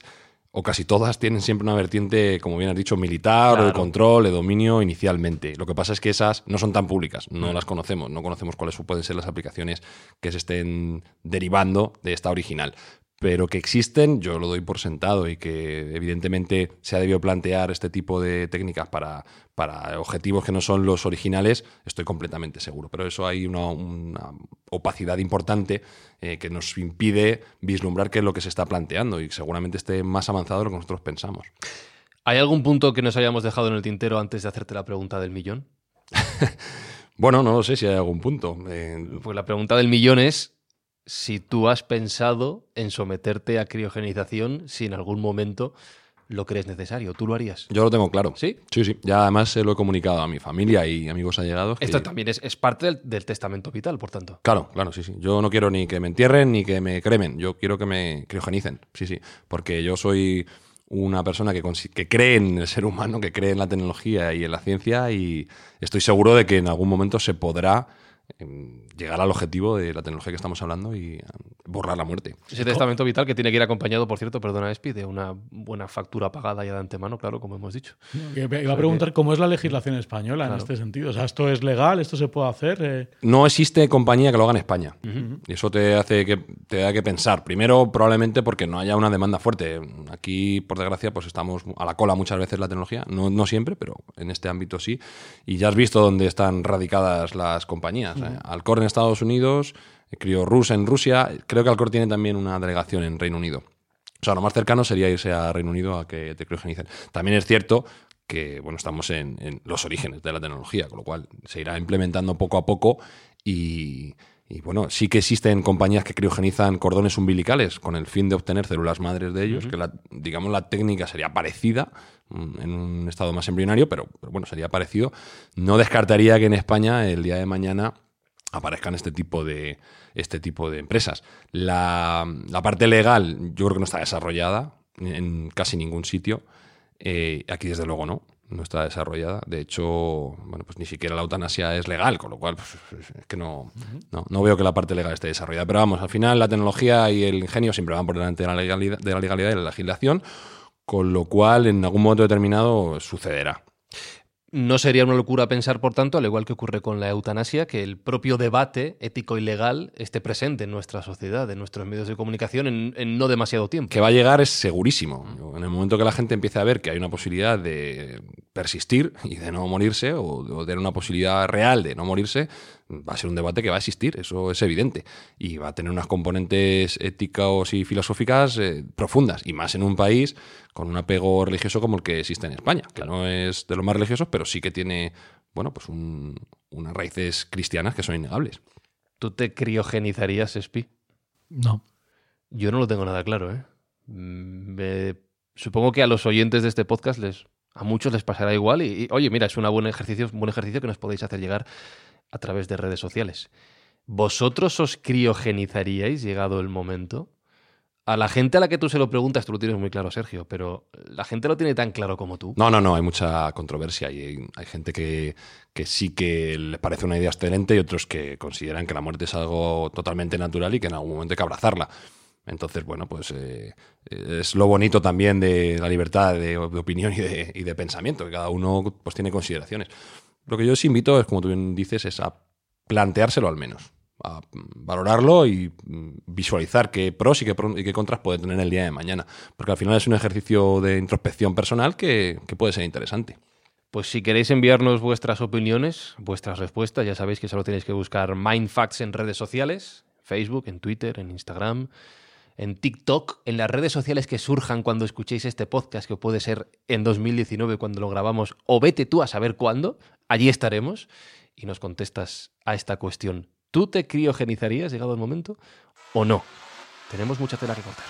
o casi todas, tienen siempre una vertiente, como bien has dicho, militar o de Claro. control, de dominio inicialmente. Lo que pasa es que esas no son tan públicas, no las conocemos, no conocemos cuáles pueden ser las aplicaciones que se estén derivando de esta original. Pero que existen, yo lo doy por sentado y que evidentemente se ha debido plantear este tipo de técnicas para, para objetivos que no son los originales, estoy completamente seguro. Pero eso hay una, una opacidad importante eh, que nos impide vislumbrar qué es lo que se está planteando y seguramente esté más avanzado de lo que nosotros pensamos. ¿Hay algún punto que nos hayamos dejado en el tintero antes de hacerte la pregunta del millón? Bueno, no lo sé si hay algún punto. Eh, Pues la pregunta del millón es si tú has pensado en someterte a criogenización si en algún momento lo crees necesario. ¿Tú lo harías? yo lo tengo claro. ¿Sí? Sí, sí. Ya además se lo he comunicado a mi familia y amigos allegados. que- Esto también es, es parte del, del testamento vital, por tanto. Claro, claro, sí, sí. Yo no quiero ni que me entierren ni que me cremen. Yo quiero que me criogenicen. Sí, sí. Porque yo soy una persona que, que cree en el ser humano, que cree en la tecnología y en la ciencia y estoy seguro de que en algún momento se podrá llegar al objetivo de la tecnología que estamos hablando y em, borrar la muerte. Ese testamento vital que tiene que ir acompañado, por cierto, perdona, Espi, de una buena factura pagada ya de antemano, claro, como hemos dicho. Iba a preguntar cómo es la legislación española en este sentido. O sea, ¿esto es legal? ¿Esto se puede hacer? Eh, No existe compañía que lo haga en España. Y eso te hace que te da que pensar. Primero, probablemente porque no haya una demanda fuerte. Aquí, por desgracia, pues estamos a la cola muchas veces la tecnología. No, no siempre, pero en este ámbito sí. Y ya has visto dónde están radicadas las compañías. ¿Eh? Alcor en Estados Unidos, Criorus en Rusia. Creo que Alcor tiene también una delegación en Reino Unido. O sea, lo más cercano sería irse a Reino Unido a que te criogenicen. También es cierto que bueno, estamos en, en los orígenes de la tecnología, con lo cual se irá implementando poco a poco y, y, bueno, sí que existen compañías que criogenizan cordones umbilicales con el fin de obtener células madres de ellos, que la, digamos la técnica sería parecida mm, en un estado más embrionario, pero, pero bueno, sería parecido. No descartaría que en España el día de mañana aparezcan este tipo de, este tipo de empresas. La, la parte legal yo creo que no está desarrollada en casi ningún sitio. Eh, aquí desde luego no, no está desarrollada. De hecho, bueno, pues ni siquiera la eutanasia es legal, con lo cual pues, es que no, no, no veo que la parte legal esté desarrollada. Pero vamos, al final la tecnología y el ingenio siempre van por delante de la legalidad, de la legalidad y la legislación, con lo cual en algún momento determinado sucederá. No sería una locura pensar, por tanto, al igual que ocurre con la eutanasia, que el propio debate ético y legal esté presente en nuestra sociedad, en nuestros medios de comunicación, en, no demasiado tiempo. que va a llegar es segurísimo. En el momento que la gente empiece a ver que hay una posibilidad de persistir y de no morirse, o, de una posibilidad real de no morirse, va a ser un debate que va a existir, eso es evidente. Y va a tener unas componentes éticas y filosóficas eh, profundas, y más en un país con un apego religioso como el que existe en España, que no es de los más religiosos, pero sí que tiene, bueno, pues un- unas raíces cristianas que son innegables. ¿Tú te criogenizarías, Espi? no. Yo no lo tengo nada claro, ¿eh? Mm, me- supongo que a los oyentes de este podcast les, a muchos les pasará igual y, y, oye, mira, es una buen ejercicio, un buen ejercicio que nos podéis hacer llegar a través de redes sociales. ¿Vosotros os criogenizaríais llegado el momento? A la gente a la que tú se lo preguntas, tú lo tienes muy claro, Sergio, pero la gente lo tiene tan claro como tú. No, no, no, hay mucha controversia y hay, gente que, que sí que les parece una idea excelente y otros que consideran que la muerte es algo totalmente natural y que en algún momento hay que abrazarla. Entonces, bueno, pues eh, es lo bonito también de la libertad de, opinión y de, y de pensamiento, que cada uno pues tiene consideraciones. Lo que yo os invito es, como tú bien dices, es a planteárselo al menos, a valorarlo y mm, visualizar qué pros y qué, pro- y qué contras puede tener el día de mañana. Porque al final es un ejercicio de introspección personal que, que puede ser interesante. Pues si queréis enviarnos vuestras opiniones, vuestras respuestas, ya sabéis que solo tenéis que buscar Mindfacts en redes sociales, Facebook, en Twitter, en Instagram, en TikTok, en las redes sociales que surjan cuando escuchéis este podcast, que puede ser en 2019 cuando lo grabamos, o vete tú a saber cuándo, allí estaremos y nos contestas a esta cuestión. ¿Tú te criogenizarías llegado el momento o no? Tenemos mucha tela que cortar.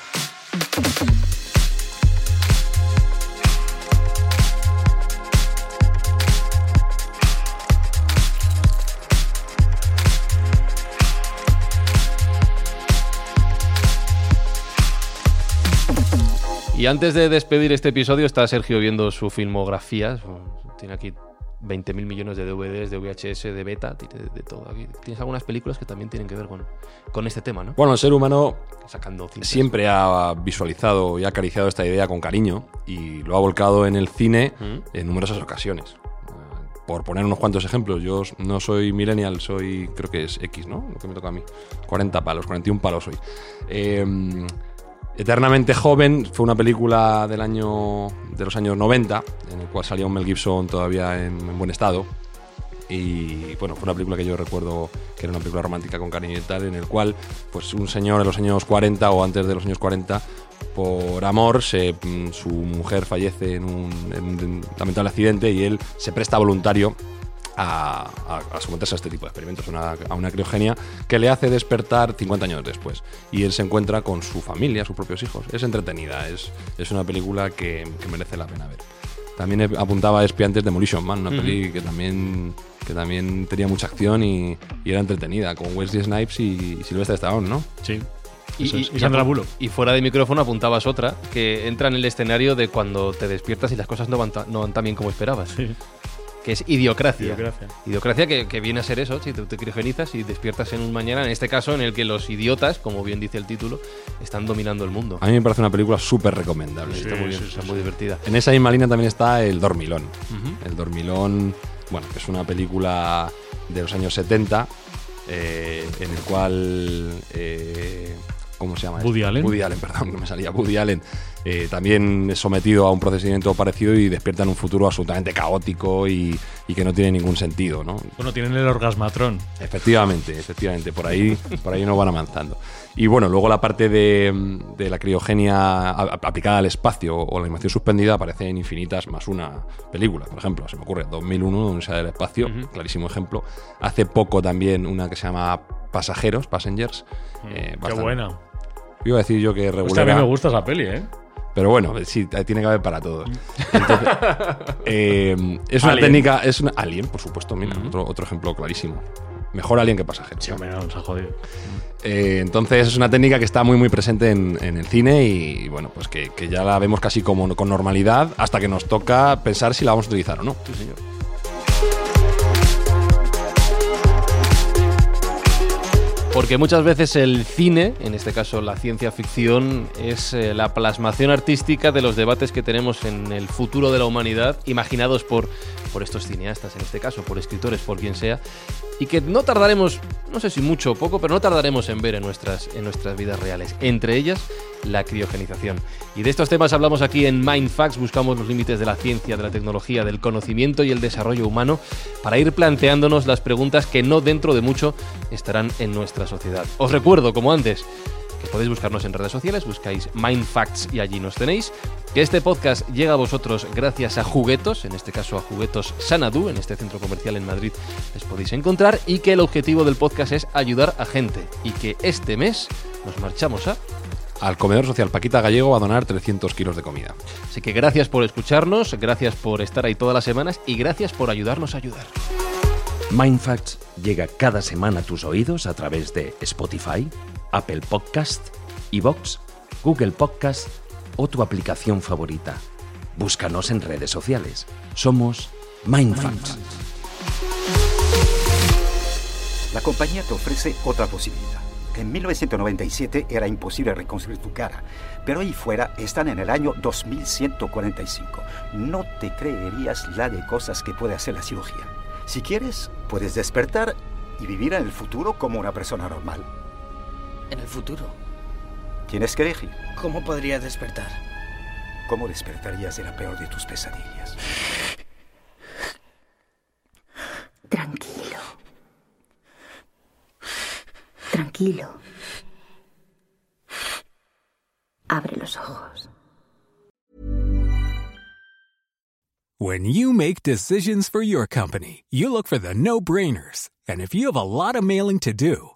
Y antes de despedir este episodio, está Sergio viendo su filmografía. Tiene aquí 20.000 millones de DVDs, de VHS, de beta, de, de todo. Aquí tienes algunas películas que también tienen que ver con, con este tema, ¿no? Bueno, el ser humano Sacando cintas. siempre ha visualizado y ha acariciado esta idea con cariño y lo ha volcado en el cine Mm. en numerosas ocasiones. Por poner unos cuantos ejemplos, yo no soy millennial, soy, creo que es X, ¿no? Lo que me toca a mí. 40 palos, 41 palos soy. Eh, Eternamente joven fue una película del año de los años 90 en el cual salía un Mel Gibson todavía en, en buen estado. Y bueno, fue una película que yo recuerdo que era una película romántica con cariño y tal, en el cual pues un señor en los años 40 o antes de los años 40 por amor mm, su mujer fallece en un, en un lamentable accidente y él se presta voluntario a, a- a someterse a este tipo de experimentos, una- a una criogenia que le hace despertar 50 años después. Y él se encuentra con su familia, sus propios hijos. Es entretenida, es, es una película que, que merece la pena ver. También apuntaba a Espiantes Demolition Man, una peli que también, que también tenía mucha acción y, y era entretenida, con Wesley Snipes y, y Sylvester Stallone, ¿no? Sí. Y, y- es. Y Sandra Bullock. y fuera de micrófono apuntabas otra que entra en el escenario de cuando te despiertas y las cosas no van, ta- no van tan bien como esperabas, Sí. Que es Idiocracia. Idiocracia. Idiocracia que, que viene a ser eso, si tú te criogenizas y despiertas en un mañana, en este caso en el que los idiotas, como bien dice el título, están dominando el mundo. A mí me parece una película súper recomendable. Sí, Está muy bien, sí, está sí, muy sí. divertida. En esa misma línea también está El Dormilón. El Dormilón, bueno, que es una película de los años 70, eh, en el cual. eh, ¿Cómo se llama? Woody este? Allen. Woody Allen, perdón, que me salía. Woody Allen. eh, también es sometido a un procedimiento parecido y despierta en un futuro absolutamente caótico y, y que no tiene ningún sentido, ¿no? Bueno, tienen el orgasmatrón. Efectivamente, efectivamente, por ahí, por ahí nos van avanzando. Y bueno, luego la parte de, de la criogenia aplicada al espacio o la animación suspendida aparece en infinitas más una película. Por ejemplo, se me ocurre 2001, Universidad del Espacio, clarísimo ejemplo. Hace poco también una que se llama Pasajeros, Passengers. eh, Qué buena. Iba a decir yo que Hostia, a mí regular. me gusta esa peli, ¿eh? Pero bueno, sí, tiene que haber para todos. Entonces, eh, es una Alien. técnica, es una Alien, por supuesto, mira, otro, otro ejemplo clarísimo. Mejor Alien que Pasajeros. Sí, hombre, no, nos ha jodido. Eh, entonces es una técnica que está muy muy presente en, en el cine y bueno, pues que, que ya la vemos casi como con normalidad hasta que nos toca pensar si la vamos a utilizar o no. Sí, señor. Porque muchas veces el cine, en este caso la ciencia ficción, es eh, la plasmación artística de los debates que tenemos en el futuro de la humanidad, imaginados por, por estos cineastas, en este caso, por escritores, por quien sea, y que no tardaremos, no sé si mucho o poco, pero no tardaremos en ver en nuestras, en nuestras vidas reales. Entre ellas, la criogenización. Y de estos temas hablamos aquí en Mindfacts, buscamos los límites de la ciencia, de la tecnología, del conocimiento y el desarrollo humano para ir planteándonos las preguntas que no dentro de mucho estarán en nuestra sociedad. Os recuerdo, como antes, podéis buscarnos en redes sociales, buscáis Mindfacts y allí nos tenéis. Que este podcast llega a vosotros gracias a Juguetos, en este caso a Juguetos Sanadú, en este centro comercial en Madrid les podéis encontrar, y que el objetivo del podcast es ayudar a gente, y que este mes nos marchamos a Al comedor social Paquita Gallego va a donar 300 kilos de comida. Así que gracias por escucharnos, gracias por estar ahí todas las semanas y gracias por ayudarnos a ayudar. Mindfacts llega cada semana a tus oídos a través de Spotify, Apple Podcast, Evox, Google Podcast o tu aplicación favorita. Búscanos en redes sociales. Somos Mindfacts. La compañía te ofrece otra posibilidad. En 1997 era imposible reconstruir tu cara, pero ahí fuera están en el año 2145. No te creerías la de cosas que puede hacer la cirugía. Si quieres, puedes despertar y vivir en el futuro como una persona normal. En el futuro. Tienes que elegir. ¿Cómo podría despertar? ¿Cómo despertarías de la peor de tus pesadillas? Tranquilo. Tranquilo. Abre los ojos. When you make decisions for your company, you look for the no-brainers. And if you have a lot of mailing to do,